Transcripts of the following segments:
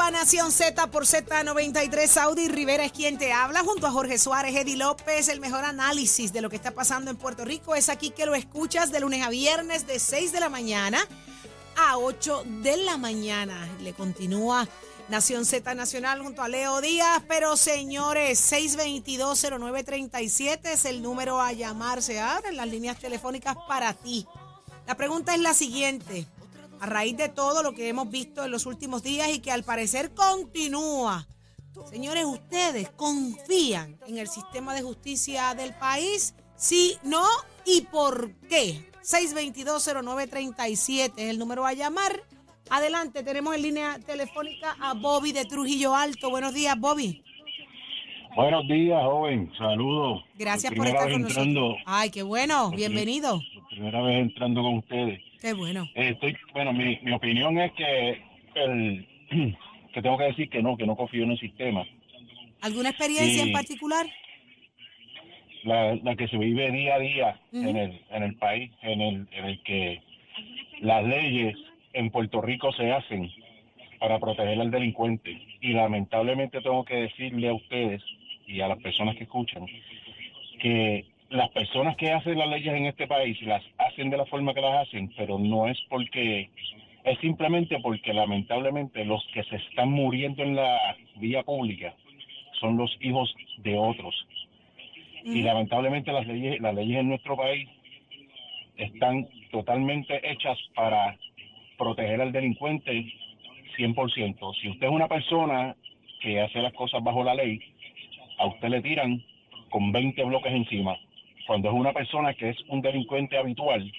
A Nación Z por Z93, Saudi Rivera es quien te habla, junto a Jorge Suárez, Eddie López. El mejor análisis de lo que está pasando en Puerto Rico es aquí que lo escuchas de lunes a viernes de 6 de la mañana a 8 de la mañana. Le continúa Nación Z Nacional junto a Leo Díaz. Pero señores, 622-0937 es el número a llamar. Se abren las líneas telefónicas para ti. La pregunta es la siguiente. A raíz de todo lo que hemos visto en los últimos días y que al parecer continúa. Señores, ¿ustedes confían en el sistema de justicia del país? Sí, no y por qué. 6220937 es el número a llamar. Adelante, tenemos en línea telefónica a Bobby de Trujillo Alto. Buenos días, Bobby. Buenos días, joven. Saludos. Gracias por estar con nosotros. entrando, Ay, qué bueno, Por bienvenido. por primera vez entrando con ustedes. Qué bueno. Eh, estoy, bueno, mi, mi opinión es que el que tengo que decir que no, que no confío en el sistema. ¿Alguna experiencia en particular? La, la que se vive día a día en el en el país, en el en el que las leyes en Puerto Rico se hacen para proteger al delincuente y lamentablemente tengo que decirle a ustedes y a las personas que escuchan que las personas que hacen las leyes en este país las hacen de la forma que las hacen, pero no es porque es simplemente porque lamentablemente los que se están muriendo en la vía pública son los hijos de otros y lamentablemente las leyes las leyes en nuestro país están totalmente hechas para proteger al delincuente 100%. Si usted es una persona que hace las cosas bajo la ley, a usted le tiran con 20 bloques encima. Cuando es una persona que es un delincuente habitual,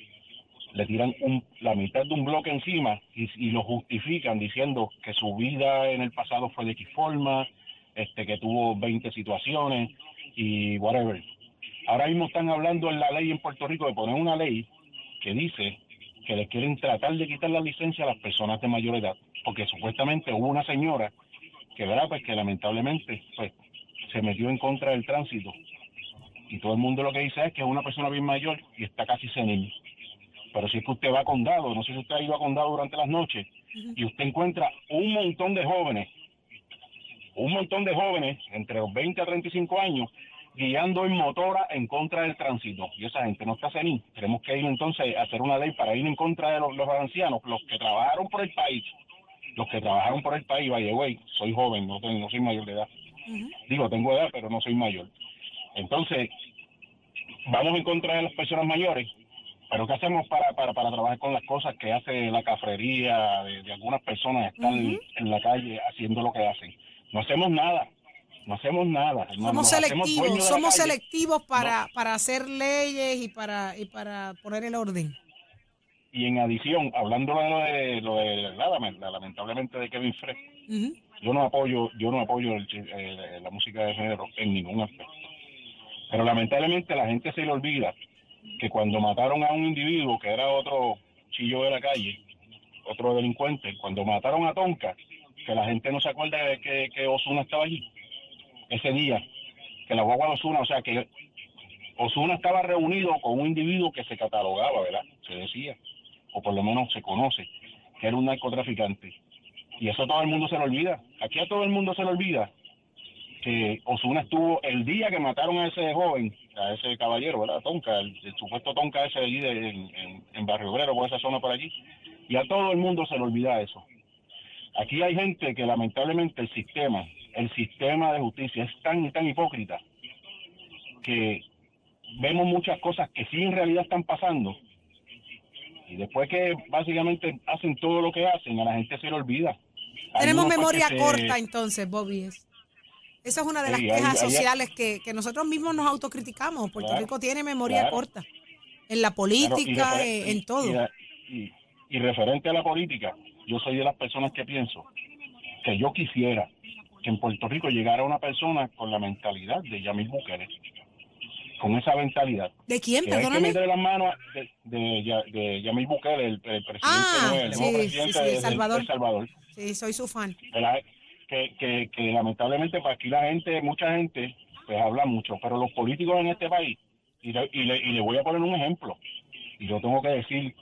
le tiran un- la mitad de un bloque encima y, lo justifican diciendo que su vida en el pasado fue de X forma, este, que tuvo 20 situaciones y whatever. Ahora mismo están hablando en la ley en Puerto Rico de poner una ley que dice que le quieren tratar de quitar la licencia a las personas de mayor edad, porque supuestamente hubo una señora que verá pues que lamentablemente pues se metió en contra del tránsito y todo el mundo lo que dice es que es una persona bien mayor y está casi senil. Pero si es que usted va a condado, no sé si usted ha ido a condado durante las noches y usted encuentra un montón de jóvenes, un montón de jóvenes entre los 20 a 35 años guiando en motora en contra del tránsito. Y esa gente no está senil. Tenemos que ir entonces a hacer una ley para ir en contra de los, los ancianos, los que trabajaron por el país. Los que trabajaron por el país, vaya, güey, soy joven, no, tengo- no soy mayor de edad. Digo, tengo edad, pero no soy mayor. Entonces, vamos en contra de las personas mayores, pero ¿qué hacemos para, para, para trabajar con las cosas que hace la cafrería de, de algunas personas que están en la calle haciendo lo que hacen? No hacemos nada, no hacemos nada. Somos nos selectivos, somos selectivos para, para hacer leyes y para, y para poner el orden. Y en adición, hablando de lo de, lo de la- la- lamentablemente de Kevin Frey, yo no apoyo yo no apoyo el la música de género en ningún aspecto pero lamentablemente la gente se le olvida que cuando mataron a un individuo que era otro chillo de la calle otro delincuente cuando mataron a Tonka que la gente no se acuerda de que, Osuna estaba allí ese día que la guagua de Osuna o sea que Osuna estaba reunido con un individuo que se catalogaba verdad se decía o por lo menos se conoce que era un narcotraficante y eso todo el mundo se lo olvida. Aquí a todo el mundo se le olvida que Osuna estuvo el día que mataron a ese joven, a ese caballero, ¿verdad? Tonka, el, el supuesto Tonka ese allí de- en, en- en Barrio Obrero, por esa zona por allí. Y a todo el mundo se le olvida eso. Aquí hay gente que lamentablemente el sistema, el sistema de justicia es tan y tan hipócrita que vemos muchas cosas que sí en realidad están pasando y después que básicamente hacen todo lo que hacen, a la gente se le olvida. Hay Tenemos memoria se- corta entonces, Bobby. es- Esa es una de las Sí, quejas hay- sociales que, que nosotros mismos nos autocriticamos. Puerto Claro, Rico tiene memoria claro. corta. En la Claro, y política, en todo. Y, y- y referente a la política, yo soy de las personas que pienso que yo quisiera que en Puerto Rico llegara una persona con la mentalidad de Yamil Bukele, con esa mentalidad. ¿De quién? Que que Perdóname. meter las manos de, de, de Yamil Bukele, el, el presidente, Ah, nuevo, el nuevo sí, presidente sí, sí, de- Salvador. de Salvador. Sí, soy su fan. Que, la- que, que, que lamentablemente para aquí la gente, mucha gente, pues habla mucho, pero los políticos en este país, y le, y le, y le voy a poner un ejemplo, y yo tengo que decir,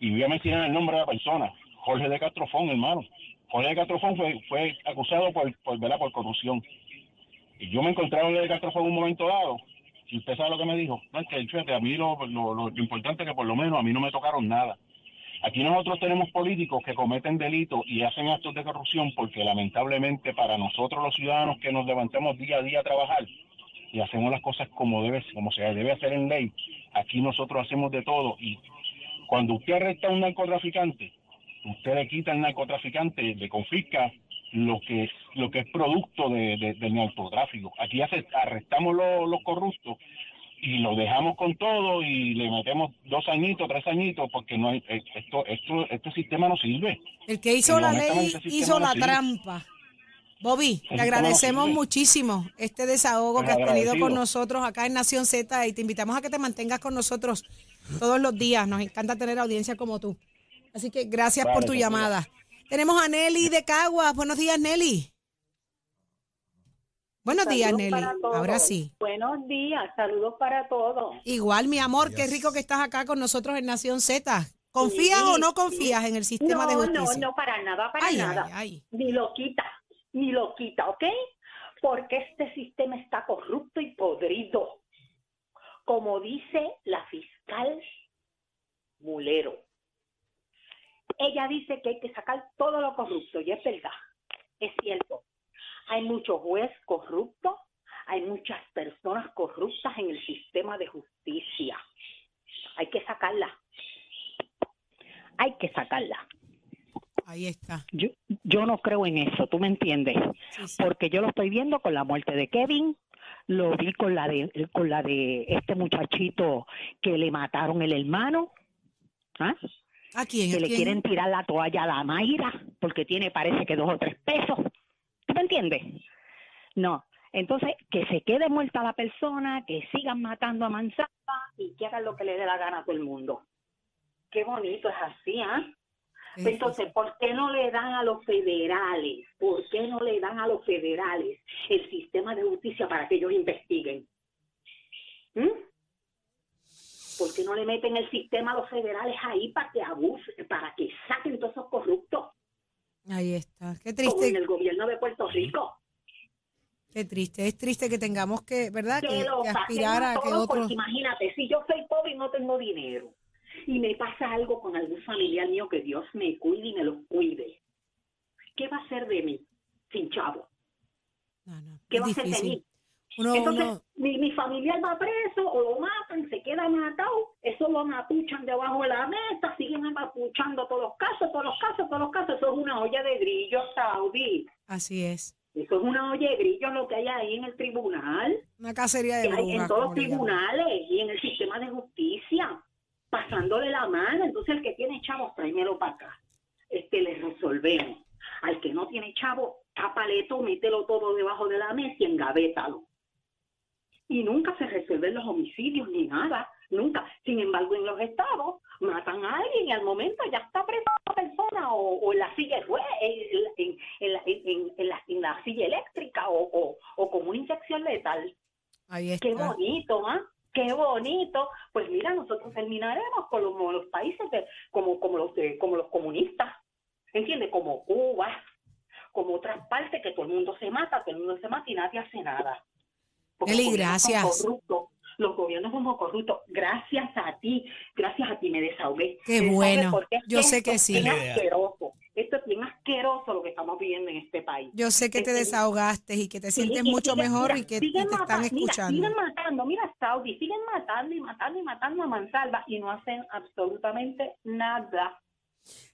y voy a mencionar el nombre de la persona, Jorge de Castrofón, hermano. Jorge de Castrofón fue, fue acusado por, por, ¿verdad? por corrupción. Y yo me encontré Jorge de Castrofón en un momento dado, y usted sabe lo que me dijo, no, es que fíjate, a mí lo, lo, lo importante es que por lo menos a mí no me tocaron nada. Aquí nosotros tenemos políticos que cometen delitos y hacen actos de corrupción porque lamentablemente para nosotros los ciudadanos que nos levantamos día a día a trabajar y hacemos las cosas como debe, como se debe hacer en ley, aquí nosotros hacemos de todo y cuando usted arresta a un narcotraficante, usted le quita al narcotraficante, le confisca lo que es, lo que es producto de, de- del narcotráfico. Aquí arrestamos los corruptos y lo dejamos con todo y le metemos dos añitos, tres añitos, porque no hay, eh, esto, esto, este sistema no sirve. El que hizo la ley sistema hizo la trampa. Bobby, te agradecemos muchísimo este desahogo que has tenido con nosotros acá en Nación Z y te invitamos a que te mantengas con nosotros todos los días. Nos encanta tener audiencia como tú. Así que gracias por tu llamada. Tenemos a Nelly de Caguas. Buenos días, Nelly. Buenos días, Nelly. Ahora sí. Buenos días, saludos para todos. Igual, mi amor, qué rico que estás acá con nosotros en Nación Z. ¿Confías Sí, o no sí. confías en el sistema no, de no, justicia? no, para nada, para Ay, nada. ay, ay. Ni lo quita, ni lo quita, ¿ok? Porque este sistema está corrupto y podrido. Como dice la fiscal Mulero. Ella dice que hay que sacar todo lo corrupto, y es verdad, es cierto. Hay muchos jueces corruptos, hay muchas personas corruptas en el sistema de justicia. Hay que sacarla. Hay que sacarla. Ahí está. Yo, yo no creo en eso, ¿tú me entiendes? Sí, sí. Porque yo lo estoy viendo con la muerte de Kevin, lo vi con la de con la de este muchachito que le mataron el hermano, ¿ah? ¿A quién? que ¿A le quién? quieren tirar la toalla a la Mayra porque tiene parece que dos o tres pesos. ¿Tú me entiendes? No. Entonces, que se quede muerta la persona, que sigan matando a manzana y que hagan lo que le dé la gana a todo el mundo. Qué bonito es así, ¿ah? Entonces, ¿por qué no le dan a los federales? ¿Por qué no le dan a los federales el sistema de justicia para que ellos investiguen? ¿Mm? ¿Por qué no le meten el sistema a los federales ahí para que abusen, para que saquen todos esos corruptos, Ahí está. Qué como en triste, el gobierno de Puerto Rico? qué triste. Es triste que tengamos que, ¿verdad? Que, que lo que aspirar a que otros. porque imagínate, si yo soy pobre y no tengo dinero y me pasa algo con algún familiar mío, que Dios me cuide y me los cuide, ¿qué va a hacer de mí sin chavo? No, no, ¿Qué va a hacer de mí? Uno, Entonces, uno- mi, mi familiar va preso o lo matan, se queda matado, eso lo mapuchan debajo de la mesa, siguen mapuchando todos los casos, todos los casos, todos los casos, eso es una olla de grillos, Saudi. así es. Eso es una olla de grillos lo que hay ahí en el tribunal. Una cacería de hay en brujas. todos los tribunales y en el sistema de justicia, pasándole la mano. Entonces, el que tiene chavos, tráemelo para acá. Este, le resolvemos. Al que no tiene chavo, tápale todo, mételo todo debajo de la mesa y engavétalo. Y nunca se resuelven los homicidios ni nada, nunca. Sin embargo, en los estados matan a alguien y al momento ya está presa la persona o, o en la silla en, en- en la- en- en la, en la silla eléctrica o, o, o con una inyección letal. Ahí está. Qué bonito, ¿ah? Qué bonito. Pues mira, nosotros terminaremos con los, como los países de, como, como los de- como los comunistas, ¿entiendes? Como Cuba, como otras partes que todo el mundo se mata, todo el mundo se mata y nadie hace nada. Porque Eli, los gobiernos son gracias. corruptos. Los gobiernos somos corruptos. Gracias a ti, gracias a ti me desahogué. Qué Me bueno. es Yo sé que es sí. bien asqueroso. Esto es bien asqueroso lo que estamos viviendo en este país. Yo sé que te Este, desahogaste y que te Sí, sientes mucho siguen- mejor mira, y que y te están mata- mira, escuchando. siguen matando, mira Saudi, siguen matando y matando y matando a Mansalva y no hacen absolutamente nada.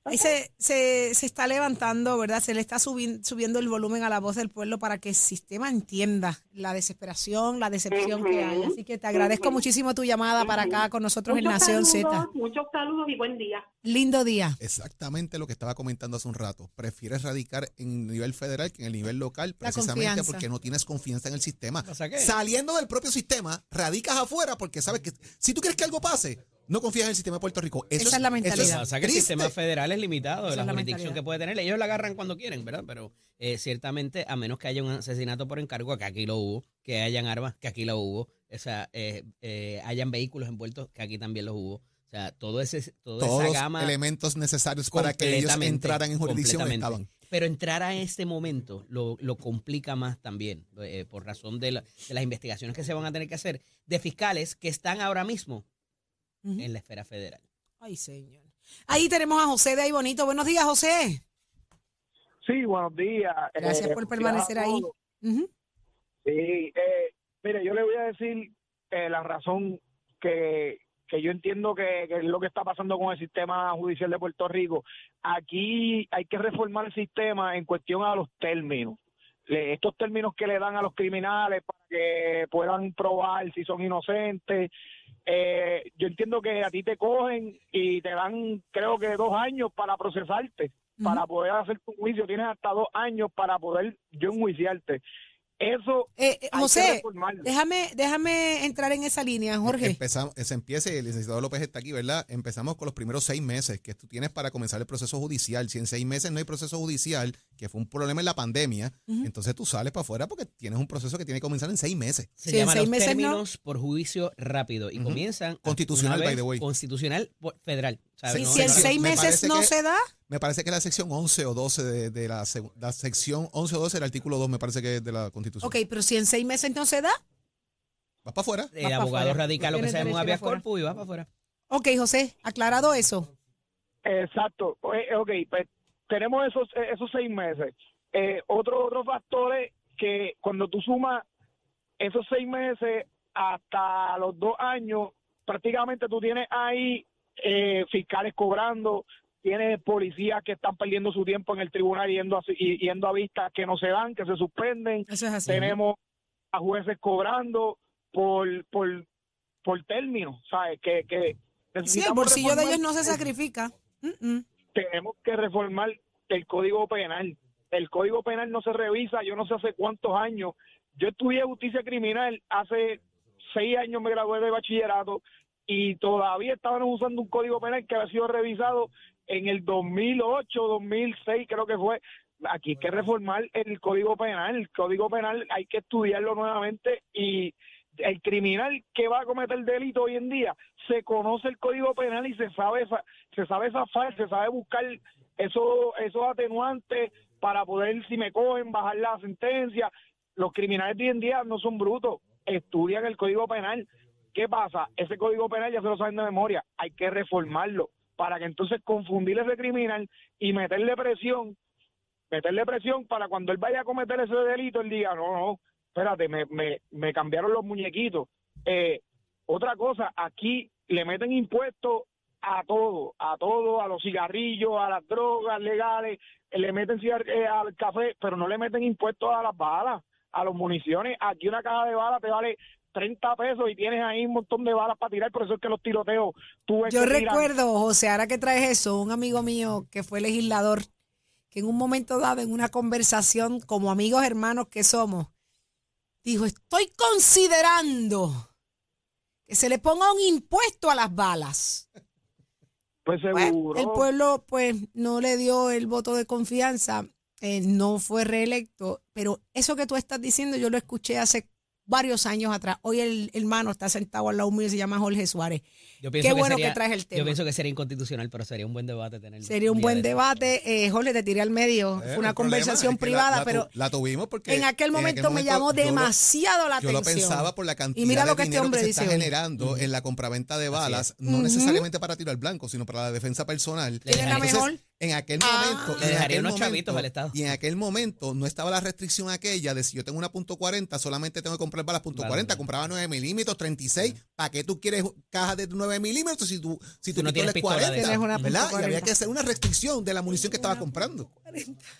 Ahí se, se, se está levantando, ¿verdad? Se le está subi- subiendo el volumen a la voz del pueblo para que el sistema entienda la desesperación, la decepción que hay. Así que te agradezco muchísimo tu llamada para acá con nosotros en Nación saludos, Z. Muchos saludos y buen día. Lindo día. Exactamente lo que estaba comentando hace un rato. Prefieres radicar en nivel federal que en el nivel local, precisamente porque no tienes confianza en el sistema. Saliendo del propio sistema, radicas afuera porque sabes que si tú quieres que algo pase, no confías en el sistema de Puerto Rico. Eso Esa es la mentalidad. eso Lo que pasa es que el sistema federal es limitado, Esa la es la jurisdicción mentalidad. que puede tener. Ellos la agarran cuando quieren, ¿verdad? Pero eh, ciertamente, a menos que haya un asesinato por encargo, que aquí lo hubo, que hayan armas, que aquí lo hubo, o sea, eh, eh, hayan vehículos envueltos, que aquí también los hubo. O sea, todo ese, toda Todos esa los gama. elementos necesarios para que ellos entraran en jurisdicción estaban. Pero entrar a este momento lo, lo complica más también, eh, por razón de, la- de las investigaciones que se van a tener que hacer de fiscales que están ahora mismo En la esfera federal. Ay, señor. Ahí tenemos a José de ahí bonito. Buenos días, José. Sí, buenos días. Gracias Eh, por permanecer ahí. Sí, eh, mire, yo le voy a decir eh, la razón que, que yo entiendo que, que es lo que está pasando con el sistema judicial de Puerto Rico. Aquí hay que reformar el sistema en cuestión a los términos. Le- estos términos que le dan a los criminales para que puedan probar si son inocentes. Eh, yo entiendo que a ti te cogen y te dan, creo que dos años para procesarte, para poder hacer tu juicio. Tienes hasta dos años para poder yo enjuiciarte. Eso Eh, eh, José, déjame, déjame entrar en esa línea, Jorge. Empezamos, se empieza, y el licenciado López está aquí, ¿verdad? Empezamos con los primeros seis meses que tú tienes para comenzar el proceso judicial. Si en seis meses no hay proceso judicial, que fue un problema en la pandemia, entonces tú sales para afuera porque tienes un proceso que tiene que comenzar en seis meses. Se Sí, los meses no. términos por juicio rápido y comienzan Constitucional, by the way. Constitucional federal. ¿Sabes? Y No, si en seis me meses parece no que- se da, Me parece que la sección 11 o 12 de, de la, la sección 11 o 12 del artículo 2 me parece que es de la Constitución. ok, pero si en seis meses no se da, Vas para afuera. El abogado afuera. radica lo que se llama un habeas corpus y va para afuera. ok, José, aclarado eso. Exacto. Eh, ok, pues tenemos esos, eh, esos seis meses. Eh, otro, otro factor es que cuando tú sumas esos seis meses hasta los dos años, prácticamente tú tienes ahí eh, fiscales cobrando, tienes policías que están perdiendo su tiempo en el tribunal yendo a, yendo a vistas que no se dan, que se suspenden. Eso es así. Tenemos a jueces cobrando por, por, por términos, ¿sabes? Que, que Sí, el bolsillo de ellos no se sacrifica. Tenemos que reformar el código penal. El código penal no se revisa, yo no sé hace cuántos años. Yo estudié justicia criminal hace seis años, me gradué de bachillerato y todavía estaban usando un código penal que había sido revisado en el 2008, 2006, creo que fue. Aquí hay que reformar el código penal. El código penal hay que estudiarlo nuevamente y el criminal que va a cometer delito hoy en día se conoce el código penal y se sabe se sabe zafar, se sabe buscar esos esos atenuantes para poder si me cogen bajar la sentencia. Los criminales de hoy en día no son brutos, estudian el código penal. ¿Qué pasa? Ese código penal ya se lo saben de memoria, hay que reformarlo para que entonces confundir ese criminal y meterle presión meterle presión para cuando él vaya a cometer ese delito, él diga, no, no, espérate, me, me, cambiaron los muñequitos. Eh, otra cosa, aquí le meten impuestos a todo, a todo, a los cigarrillos, a las drogas legales, le meten eh, al café, pero no le meten impuestos a las balas, a las municiones. Aquí una caja de balas te vale 30 pesos y tienes ahí un montón de balas para tirar, por eso es que los tiroteos, tú Yo tiran- recuerdo, José, ahora que traes eso, un amigo mío que fue legislador, que en un momento dado, en una conversación como amigos hermanos que somos, dijo, estoy considerando que se le ponga un impuesto a las balas. pues Pues, seguro. el pueblo pues no le dio el voto de confianza, eh, no fue reelecto, pero eso que tú estás diciendo yo lo escuché hace varios años atrás. Hoy el hermano está sentado al lado mío y se llama Jorge Suárez. Yo Qué pienso bueno sería- que traes el tema. Yo pienso que sería inconstitucional, pero sería un buen debate tener. Sería un buen debate. Eh, Jorge, te tiré al medio. Eh, Fue una conversación es que la- privada, la pero la tuvimos porque en aquel momento me llamó lo- demasiado la Yo lo atención. pensaba por la cantidad Y mira lo de que este hombre que se dice está hoy. generando en la compraventa de balas, no necesariamente para tiro al blanco, sino para la defensa personal. ¿Quién es la mejor? En aquel Ah. momento. Le en dejaría aquel unos momento- chavitos al Estado. Y en aquel momento no estaba la restricción aquella de si yo tengo una punto .40, solamente tengo que comprar balas punto Balas, .40, ¿no? compraba 9 milímetros, 36. ¿Para qué tú quieres cajas de 9 milímetros si tú, si tu no tienes es pistola de 40? Tienes una ¿verdad? Y había 40. que hacer una restricción de la munición que estaba comprando.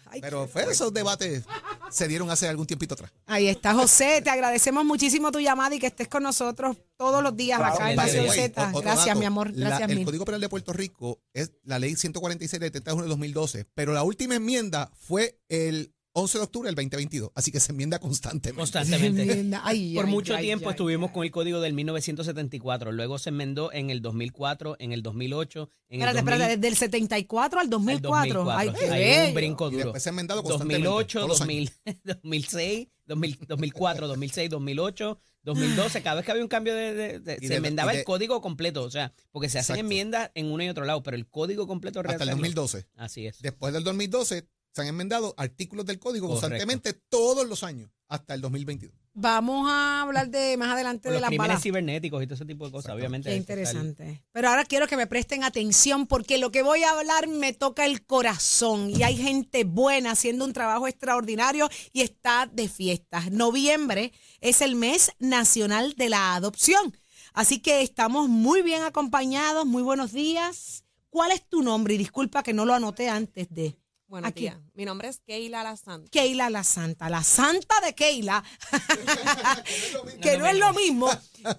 Ay, Pero fue esos debates se dieron hace algún tiempito atrás. Ahí está, José. Te agradecemos muchísimo tu llamada y que estés con nosotros todos los días Claro, acá en Nación way, Z. Otro Gracias, dato, mi amor. la- Gracias, el mil. Código Penal de Puerto Rico es la ley 146 del 30 de junio de 2012, pero la última enmienda fue el 11 de octubre del 2022, así que se enmienda constantemente. Constantemente. Ay, Por ay, mucho ay, tiempo ay, estuvimos ay. con el código del 1974, luego se enmendó en el 2004, en el 2008, en Espérate, el 2000, espérate, desde el 74 al al 2004. Ay, qué Hay bello. un brinco Y duro. después se ha enmendado constantemente. 2008, todos los años. 2000, 2006, 2000, 2004, 2006, 2008, 2012. Cada vez que había un cambio de, de- de- Y se de- enmendaba el código completo, o sea, porque se hacen Exacto. enmiendas en uno y otro lado, pero el código completo Hasta el rehacerlo. 2012. Así es. Después del 2012 se han enmendado artículos del código Correcto. constantemente todos los años, hasta el 2022. Vamos a hablar de más adelante de los las crímenes balas. cibernéticos y todo ese tipo de cosas, obviamente. Qué interesante. Pero ahora quiero que me presten atención porque lo que voy a hablar me toca el corazón y hay gente buena haciendo un trabajo extraordinario y está de fiestas. Noviembre es el mes nacional de la adopción. Así que estamos muy bien acompañados. Muy buenos días. ¿Cuál es tu nombre? Y disculpa que no lo anoté antes de Buenos Aquí. días. Mi nombre es Keila Lazán. Keila la Santa. La Santa de Keila. que no es lo mismo,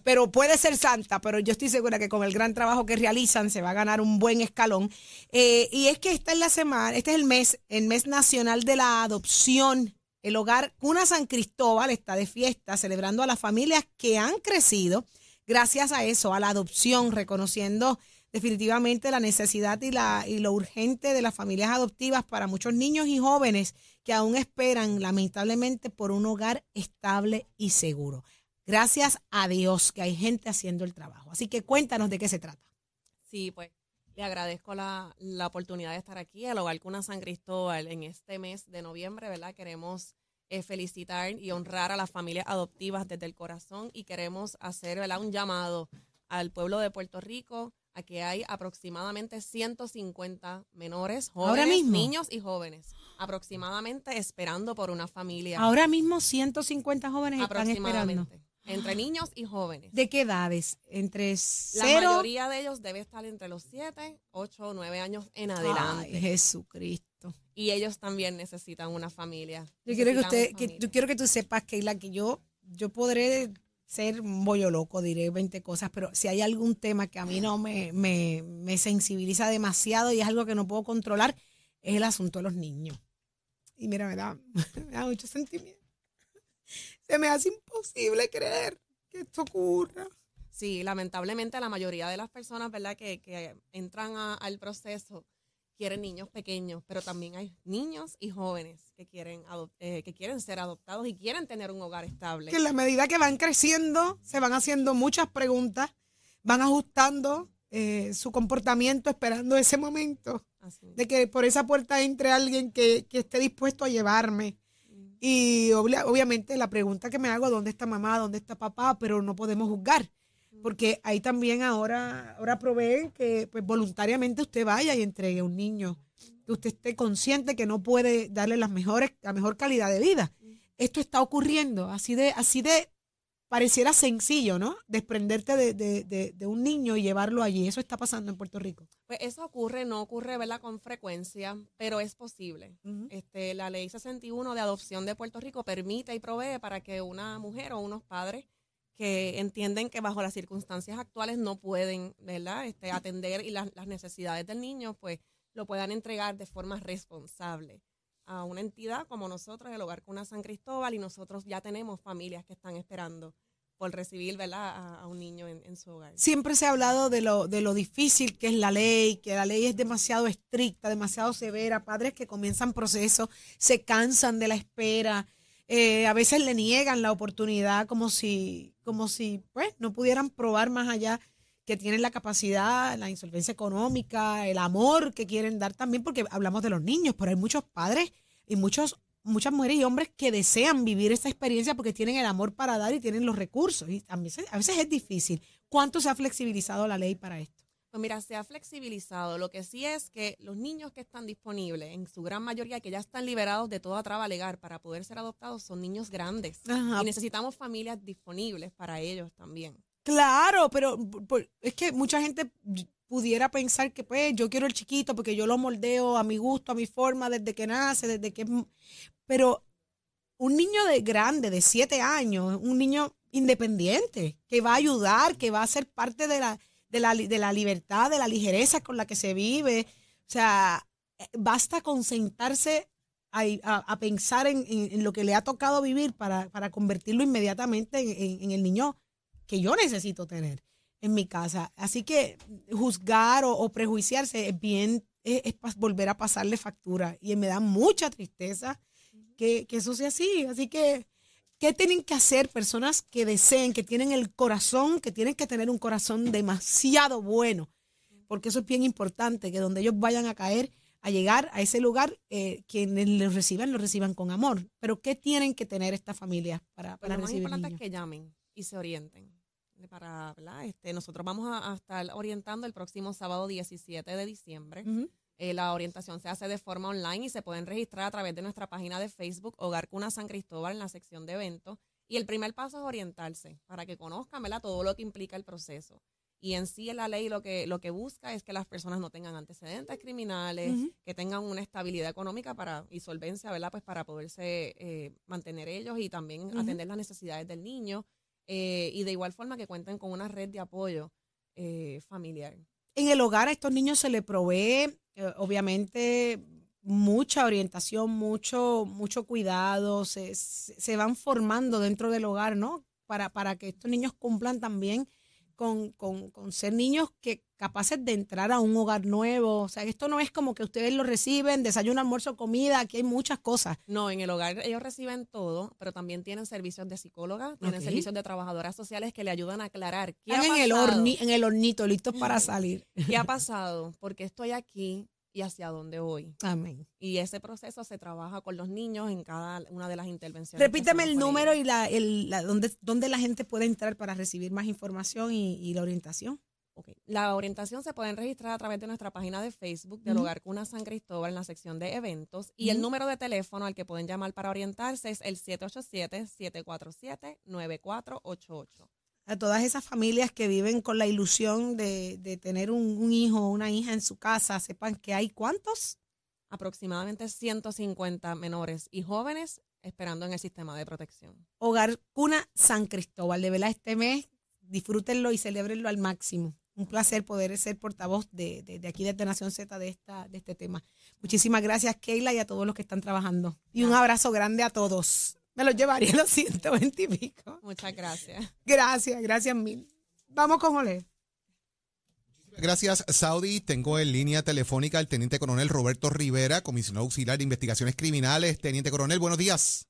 pero puede ser santa, pero yo estoy segura que con el gran trabajo que realizan se va a ganar un buen escalón. Eh, y es que esta es la semana, este es el mes, el mes nacional de la adopción. El hogar Cuna San Cristóbal está de fiesta celebrando a las familias que han crecido gracias a eso, a la adopción, reconociendo definitivamente la necesidad y, la, y lo urgente de las familias adoptivas para muchos niños y jóvenes que aún esperan lamentablemente por un hogar estable y seguro. Gracias a Dios que hay gente haciendo el trabajo. Así que cuéntanos de qué se trata. Sí, pues le agradezco la, la oportunidad de estar aquí, el Hogar Cuna San Cristóbal, en este mes de noviembre, ¿verdad? Queremos eh, felicitar y honrar a las familias adoptivas desde el corazón y queremos hacer, ¿verdad? Un llamado al pueblo de Puerto Rico a que hay aproximadamente 150 menores, Ahora jóvenes, mismo. niños y jóvenes, aproximadamente esperando por una familia. Ahora mismo 150 jóvenes están esperando. aproximadamente. Entre niños y jóvenes. ¿De qué edades? Entre La mayoría de ellos debe estar entre los 7, 8 o 9 años en adelante. Ay, Jesucristo. y ellos también necesitan una familia. Yo quiero que usted, que, yo quiero que tú sepas, Keila, que yo, yo podré ser un bollo loco, diré 20 cosas, pero si hay algún tema que a mí no me, me, me sensibiliza demasiado y es algo que no puedo controlar, es el asunto de los niños. Y mira, me da, me da mucho sentimiento. Se me hace imposible creer que esto ocurra. Sí, lamentablemente la mayoría de las personas, ¿verdad?, que, que entran al proceso quieren niños pequeños, pero también hay niños y jóvenes que quieren, eh, que quieren ser adoptados y quieren tener un hogar estable. Que en la medida que van creciendo, se van haciendo muchas preguntas, van ajustando eh, su comportamiento esperando ese momento. Así de que por esa puerta entre alguien que, que esté dispuesto a llevarme. Y obvia- obviamente la pregunta que me hago, ¿dónde está mamá? ¿Dónde está papá? Pero no podemos juzgar. Porque ahí también ahora, ahora proveen que pues, voluntariamente usted vaya y entregue un niño. Que usted esté consciente que no puede darle las mejores, la mejor calidad de vida. Esto está ocurriendo. Así de, así de pareciera sencillo, ¿no? Desprenderte de, de- de- de un niño y llevarlo allí. Eso está pasando en Puerto Rico. Pues eso ocurre, no ocurre, ¿verdad?, con frecuencia, pero es posible. Este, la ley 61 de adopción de Puerto Rico permite y provee para que una mujer o unos padres que entienden que bajo las circunstancias actuales no pueden, ¿verdad?, este, atender y las, las necesidades del niño, pues lo puedan entregar de forma responsable a una entidad como nosotros, el Hogar Cuna San Cristóbal, y nosotros ya tenemos familias que están esperando por recibir, ¿verdad?, a, a un niño en, en su hogar. Siempre se ha hablado de lo, de lo difícil que es la ley, que la ley es demasiado estricta, demasiado severa. Padres que comienzan procesos se cansan de la espera, eh, a veces le niegan la oportunidad como si, como si pues, no pudieran probar más allá que tienen la capacidad, la insolvencia económica, el amor que quieren dar también, porque hablamos de los niños, pero hay muchos padres y muchos muchas mujeres y hombres que desean vivir esta experiencia porque tienen el amor para dar y tienen los recursos. Y veces, a veces es difícil. ¿Cuánto se ha flexibilizado la ley para esto? Pues mira, se ha flexibilizado. Lo que sí es que los niños que están disponibles, en su gran mayoría, que ya están liberados de toda traba legal para poder ser adoptados, son niños grandes. Ajá. Y necesitamos familias disponibles para ellos también. Claro, pero por- es que mucha gente pudiera pensar que pues yo quiero el chiquito porque yo lo moldeo a mi gusto, a mi forma, desde que nace, desde que... Pero un niño de grande, de siete años, un niño independiente, que va a ayudar, que va a ser parte de la, de la, de la libertad, de la ligereza con la que se vive. O sea, eh, basta con sentarse a, a- a pensar en, en- en lo que le ha tocado vivir para, para convertirlo inmediatamente en, en- en el niño que yo necesito tener en mi casa. Así que juzgar o, o prejuiciarse es bien, es, es pas- volver a pasarle factura. Y me da mucha tristeza que, que eso sea así. Así que, ¿qué tienen que hacer personas que deseen, que tienen el corazón, que tienen que tener un corazón demasiado bueno? Porque eso es bien importante, que donde ellos vayan a caer, a llegar a ese lugar, eh, quienes los reciban, los reciban con amor. Pero ¿qué tienen que tener estas familias para, para lo más recibir importante niños? es que llamen y se orienten. Para, ¿verdad? Este, nosotros vamos a, a estar orientando el próximo sábado 17 de diciembre. Eh, la orientación se hace de forma online y se pueden registrar a través de nuestra página de Facebook, Hogar Cuna San Cristóbal, en la sección de eventos. Y el primer paso es orientarse para que conozcan ¿verdad? todo lo que implica el proceso. Y en sí la ley lo que, lo que busca es que las personas no tengan antecedentes criminales, que tengan una estabilidad económica para, y solvencia, ¿verdad? Pues para poderse eh, mantener ellos y también atender las necesidades del niño. eh, y de igual forma que cuenten con una red de apoyo familiar. En el hogar a estos niños se les provee, eh, obviamente, mucha orientación, mucho, mucho cuidado, se, se van formando dentro del hogar, ¿no? Para, para que estos niños cumplan también con, con, con ser niños que capaces de entrar a un hogar nuevo. O sea, esto no es como que ustedes lo reciben, desayuno, almuerzo, comida, aquí hay muchas cosas. No, en el hogar ellos reciben todo, pero también tienen servicios de psicóloga, tienen servicios de trabajadoras sociales que le ayudan a aclarar qué ha Están en el, pasado, horni- en el hornito, listos para salir. qué ha pasado, por qué estoy aquí y hacia dónde voy. Amén. Y ese proceso se trabaja con los niños en cada una de las intervenciones. Repíteme el número ellos. y la, el, la, donde, donde la gente puede entrar para recibir más información y, y la orientación. Ok. La orientación se pueden registrar a través de nuestra página de Facebook del Ujú. Hogar Cuna San Cristóbal en la sección de eventos. Y el número de teléfono al que pueden llamar para orientarse es el 787-747-9488. A todas esas familias que viven con la ilusión de, de tener un, un hijo o una hija en su casa, sepan que hay cuántos. Aproximadamente 150 menores y jóvenes esperando en el sistema de protección. Hogar Cuna San Cristóbal. De verdad, este mes disfrútenlo y celébrenlo al máximo. Un placer poder ser portavoz de, de- de aquí desde Nación Z de, esta, de este tema. Muchísimas gracias, Keila, y a todos los que están trabajando. Y un abrazo grande a todos. Me los llevaría a los 120 y pico. Muchas gracias. Gracias, gracias mil. Vamos con Ole. Gracias, Saudi. Tengo en línea telefónica al teniente coronel Roberto Rivera, comisionado auxiliar de investigaciones criminales. Teniente coronel, buenos días.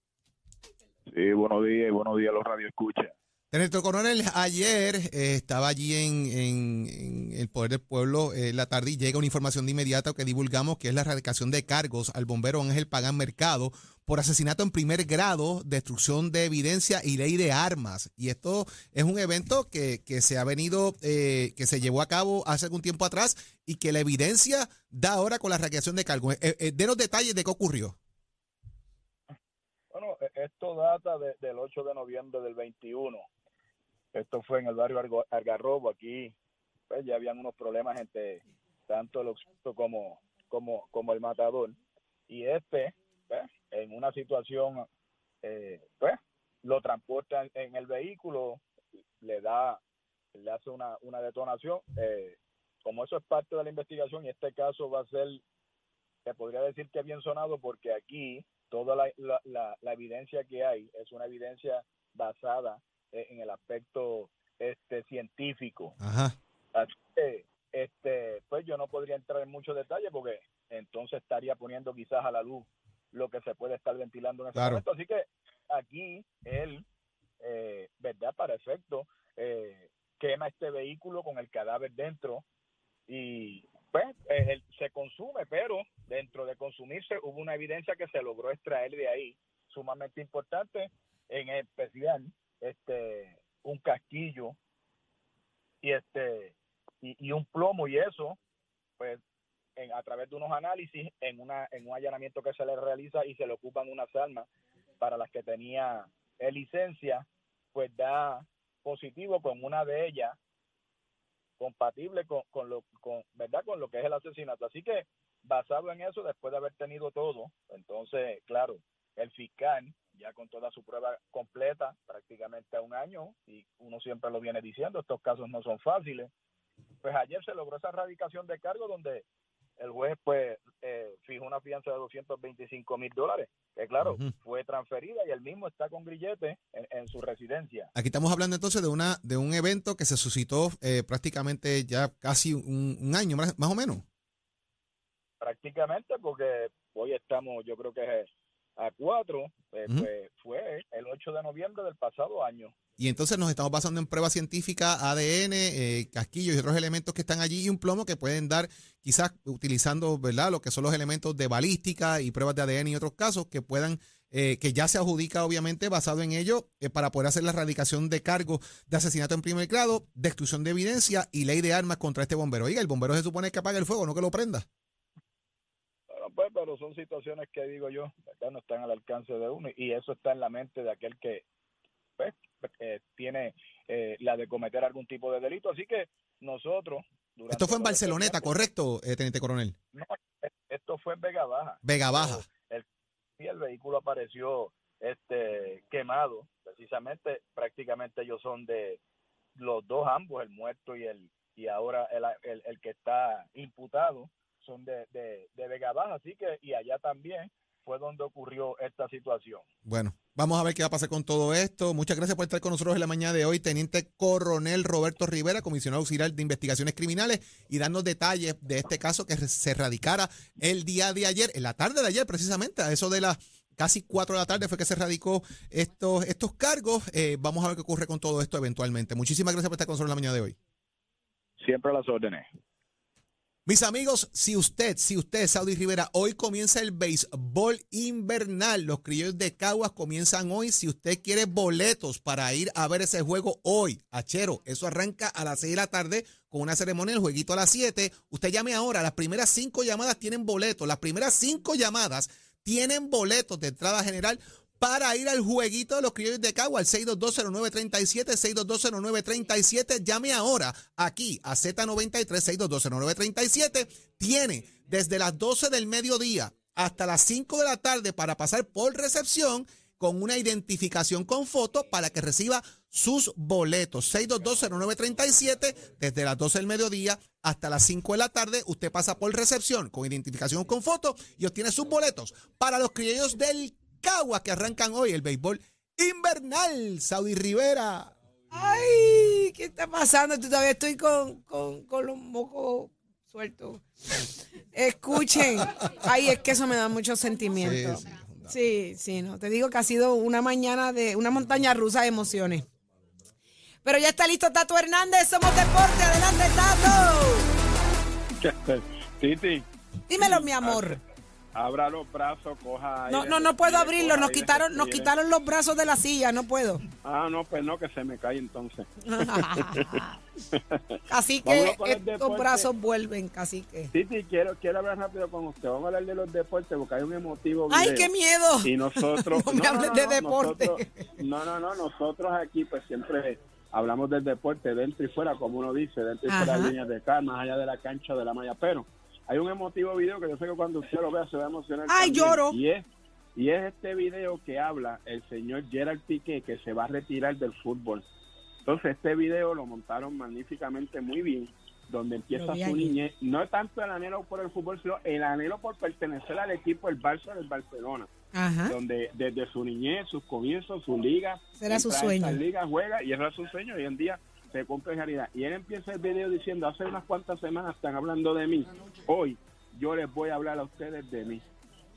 Sí, buenos días, buenos días a los radio escucha. Teniente coronel, ayer eh, estaba allí en, el Poder del Pueblo eh, la tarde y llega una información de inmediato que divulgamos que es la erradicación de cargos al bombero Ángel Pagán Mercado por asesinato en primer grado, destrucción de evidencia y ley de armas. Y esto es un evento que, se ha venido, eh, que se llevó a cabo hace algún tiempo atrás y que la evidencia da ahora con la erradicación de cargos. Eh, denos detalles de qué ocurrió. Bueno, e- esto data de- del 8 de noviembre del 21. Esto fue en el barrio Algarrobo. Aquí pues, ya habían unos problemas entre tanto el occiso como, como, como el matador. Y este, pues, en una situación, eh, pues, lo transporta en, el vehículo, le da, le hace una, una detonación. eh, como eso es parte de la investigación y este caso va a ser, se podría decir que bien sonado porque aquí toda la, la, la- evidencia que hay es una evidencia basada en el aspecto este científico. Ajá. Así que, este, pues yo no podría entrar en muchos detalles porque entonces estaría poniendo quizás a la luz lo que se puede estar ventilando en ese Claro. momento. Así que aquí él, eh, ¿verdad? Para efecto, eh, quema este vehículo con el cadáver dentro y pues eh, se consume, pero dentro de consumirse hubo una evidencia que se logró extraer de ahí, sumamente importante, en especial este un casquillo y este y, y un plomo y eso, pues en- a través de unos análisis en una en un allanamiento que se le realiza y se le ocupan unas armas para las que tenía eh, licencia, pues da positivo con una de ellas compatible con, con lo con verdad con lo que es el asesinato. Así que basado en eso, después de haber tenido todo, entonces, claro, el fiscal ya con toda su prueba completa, prácticamente a un año, y uno siempre lo viene diciendo, estos casos no son fáciles, pues ayer se logró esa erradicación de cargo donde el juez pues eh, fijó una fianza de 225 mil dólares, que claro, fue transferida y él mismo está con grillete en, en su residencia. Aquí estamos hablando entonces de una de un evento que se suscitó eh, prácticamente ya casi un, un año, más más o menos. prácticamente porque hoy estamos, yo creo que es a cuatro, eh, Ujú. pues fue el 8 de noviembre del pasado año. Y entonces nos estamos basando en pruebas científicas, ADN, eh, casquillos y otros elementos que están allí y un plomo que pueden dar, quizás utilizando, ¿verdad? Lo que son los elementos de balística y pruebas de ADN y otros casos que puedan, eh, que ya se adjudica obviamente basado en ello eh, para poder hacer la erradicación de cargos de asesinato en primer grado, destrucción de evidencia y ley de armas contra este bombero. Oiga, el bombero se supone que apague el fuego, no que lo prenda. Bueno, pues, pero son situaciones que digo yo, ¿verdad? no están al alcance de uno y eso está en la mente de aquel que pues, eh, tiene eh, la de cometer algún tipo de delito. Así que nosotros... durante Esto fue en este Barceloneta, tiempo- correcto, eh, Teniente Coronel. No, esto fue en Vega Baja. Vega Baja. el, y el vehículo apareció este quemado precisamente prácticamente ellos son de los dos ambos el muerto y el y ahora el, el, el que está imputado son de, de, de Vega Baja así que y allá también fue donde ocurrió esta situación Bueno, vamos a ver qué va a pasar con todo esto. Muchas gracias por estar con nosotros en la mañana de hoy, Teniente Coronel Roberto Rivera, comisionado auxiliar de investigaciones criminales, y darnos detalles de este caso que se radicara el día de ayer, en la tarde de ayer precisamente, a eso de las casi 4 de la tarde fue que se radicó estos, estos cargos. Eh, vamos a ver qué ocurre con todo esto eventualmente. Muchísimas gracias por estar con nosotros en la mañana de hoy. siempre a las órdenes Mis amigos, si usted, si usted, Saudi Rivera, hoy comienza el béisbol invernal. Los criollos de Caguas comienzan hoy. Si usted quiere boletos para ir a ver ese juego hoy, achero, eso arranca a las 6 de la tarde con una ceremonia, el jueguito a las 7. Usted llame ahora. Las primeras cinco llamadas tienen boletos. Las primeras cinco llamadas tienen boletos de entrada general para ir al jueguito de los criollos de Cagua, al 6220937, 6220937. Llame ahora aquí a Z93, 6220937. Tiene desde las 12 del mediodía hasta las 5 de la tarde para pasar por recepción con una identificación con foto para que reciba sus boletos. 6220937, desde las 12 del mediodía hasta las 5 de la tarde, usted pasa por recepción con identificación con foto y obtiene sus boletos para los criollos del Cagua que arrancan hoy el béisbol invernal. Saudi Rivera. Ay, ¿qué está pasando? Tú todavía estoy con, con, con los mocos sueltos. Escuchen. Ay, es que eso me da mucho sentimiento. Sí, sí, Sí, sí, no. Te digo que ha sido una mañana de una montaña rusa de emociones. Pero ya está listo Tato Hernández, somos deporte. Adelante, Tato. Titi, Dímelo, mi amor. Abra los brazos, coja No, no, no puedo abrirlo. Nos quitaron, nos quitaron los brazos de la silla. No puedo. Ah, no, pues no, que se me cae entonces. Así que estos brazos vuelven, casi que. Titi, quiero, quiero hablar rápido con usted. Vamos a hablar de los deportes porque hay un emotivo video. ¡Ay, qué miedo! Y nosotros... No me hables de deporte. nosotros- no, no, no. Nosotros aquí pues siempre hablamos del deporte dentro y fuera, como uno dice, dentro y fuera de las líneas de acá, más allá de la cancha de la malla. Pero hay un emotivo video que yo sé que cuando usted lo vea se va a emocionar. ¡Ay, también. lloro! Y es, y es este video que habla el señor Gerard Piqué que se va a retirar del fútbol. Entonces este video lo montaron magníficamente muy bien, donde empieza su niñez, no tanto el anhelo por el fútbol, sino el anhelo por pertenecer al equipo del Barça del Barcelona, Ajá. donde desde su niñez, sus comienzos, su liga, Será su sueño. liga, juega y era su sueño, hoy en día se cumple realidad. Y él empieza el video diciendo, hace unas cuantas semanas están hablando de mí, hoy yo les voy a hablar a ustedes de mí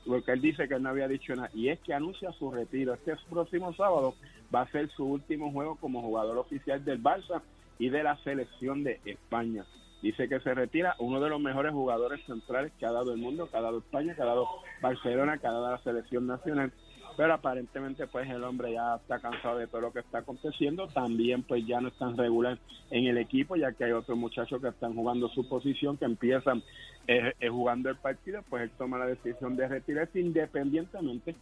porque él dice que él no había dicho nada, y es que anuncia su retiro. Este próximo sábado va a ser su último juego como jugador oficial del Barça y de la selección de España. Dice que se retira uno de los mejores jugadores centrales que ha dado el mundo, que ha dado España, que ha dado Barcelona, que ha dado la selección nacional. Pero aparentemente pues el hombre ya está cansado de todo lo que está aconteciendo, también pues ya no están regular en el equipo, ya que hay otros muchachos que están jugando su posición, que empiezan eh, eh, jugando el partido, pues él toma la decisión de retirarse independientemente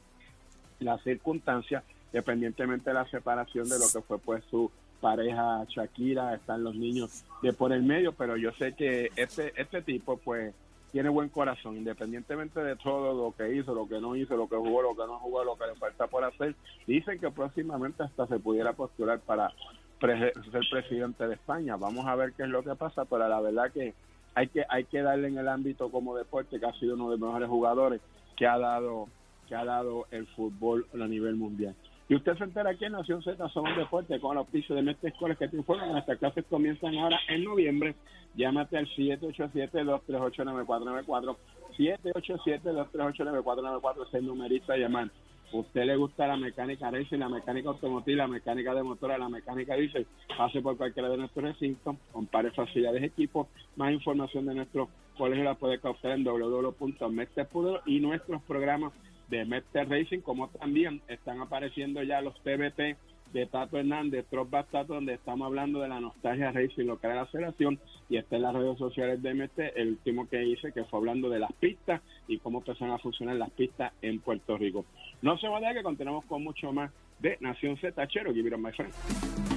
la circunstancia, independientemente de la separación de lo que fue pues su pareja Shakira, están los niños de por el medio, pero yo sé que este, este tipo pues tiene buen corazón, independientemente de todo lo que hizo, lo que no hizo, lo que jugó, lo que no jugó, lo que le falta por hacer. Dicen que próximamente hasta se pudiera postular para ser presidente de España. Vamos a ver qué es lo que pasa, pero la verdad que hay que hay que darle en el ámbito como deporte que ha sido uno de los mejores jugadores que ha dado que ha dado el fútbol a nivel mundial. Y usted se entera aquí en Nación Z Somos Deporte con el oficio de Mestre Escuelas que te informan. Nuestras clases comienzan ahora en noviembre. Llámate al 787-238-9494. 787-238-9494 es el numerito a llamar. ¿Usted le gusta la mecánica racing, la mecánica automotriz, la mecánica de motora, la mecánica diésel? Pase por cualquiera de nuestros recintos, compare facilidades, equipos. Más información de nuestro colegio la puede obtener en www.mestre.com y nuestros programas de Mester Racing, como también están apareciendo ya los TBT de Tato Hernández, Trot Tato, donde estamos hablando de la nostalgia racing, lo que era la aceleración, y está en las redes sociales de MT, el último que hice, que fue hablando de las pistas y cómo empezaron a funcionar las pistas en Puerto Rico. No se vaya que continuamos con mucho más de Nación Z Chero, give it my friend.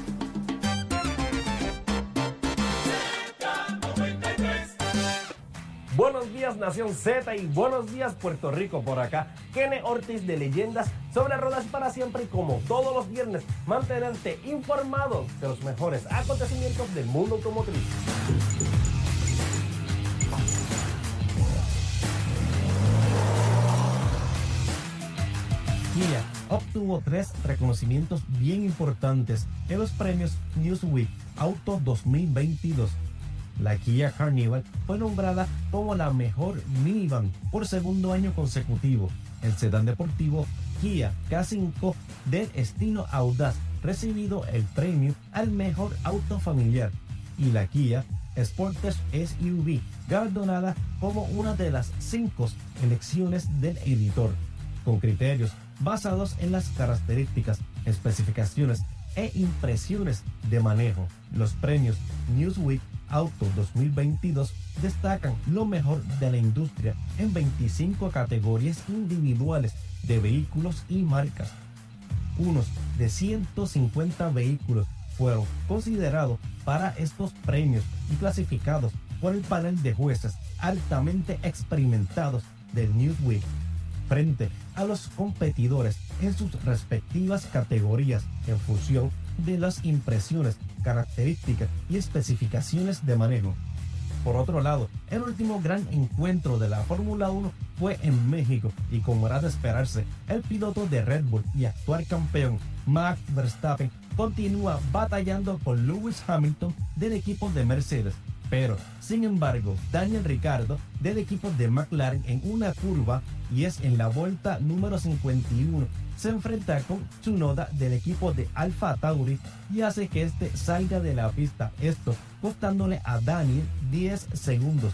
Buenos días Nación Z y buenos días Puerto Rico por acá. Kene Ortiz de Leyendas sobre Ruedas para Siempre y como todos los viernes mantenerte informado de los mejores acontecimientos del mundo automotriz. Kia obtuvo tres reconocimientos bien importantes en los premios Newsweek Auto 2022 la Kia Carnival fue nombrada como la mejor minivan por segundo año consecutivo. El sedán deportivo Kia K5 del estilo audaz recibido el premio al mejor auto familiar y la Kia Sportage SUV galardonada como una de las cinco elecciones del editor, con criterios basados en las características, especificaciones e impresiones de manejo. Los premios Newsweek Auto 2022 destacan lo mejor de la industria en 25 categorías individuales de vehículos y marcas. Unos de 150 vehículos fueron considerados para estos premios y clasificados por el panel de jueces altamente experimentados del Newsweek frente a los competidores en sus respectivas categorías en función de las impresiones características y especificaciones de manejo. Por otro lado, el último gran encuentro de la Fórmula 1 fue en México y como era de esperarse, el piloto de Red Bull y actual campeón Max Verstappen continúa batallando con Lewis Hamilton del equipo de Mercedes. Pero, sin embargo, Daniel Ricardo del equipo de McLaren en una curva y es en la vuelta número 51 se enfrenta con Tsunoda del equipo de Alfa Tauri y hace que este salga de la pista, esto costándole a Daniel 10 segundos.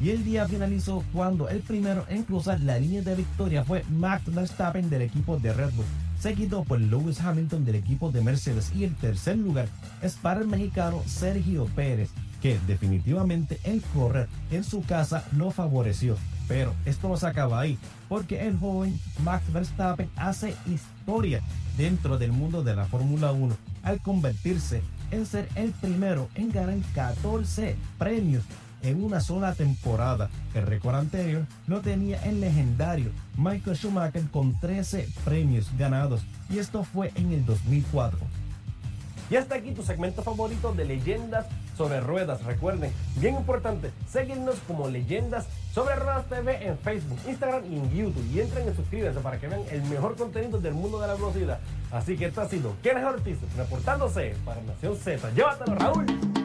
Y el día finalizó cuando el primero en cruzar la línea de victoria fue Max Verstappen del equipo de Red Bull, seguido por Lewis Hamilton del equipo de Mercedes y el tercer lugar es para el mexicano Sergio Pérez, que definitivamente el correr en su casa no favoreció. Pero esto no se acaba ahí, porque el joven Max Verstappen hace historia dentro del mundo de la Fórmula 1 al convertirse en ser el primero en ganar 14 premios en una sola temporada. El récord anterior lo tenía el legendario Michael Schumacher con 13 premios ganados y esto fue en el 2004. Y hasta aquí tu segmento favorito de leyendas sobre ruedas. Recuerden, bien importante, seguirnos como leyendas sobre ruedas TV en Facebook, Instagram y en YouTube. Y entren y suscríbanse para que vean el mejor contenido del mundo de la velocidad. Así que esto ha sido Kenneth Ortiz reportándose para Nación Z. Llévatelo, Raúl.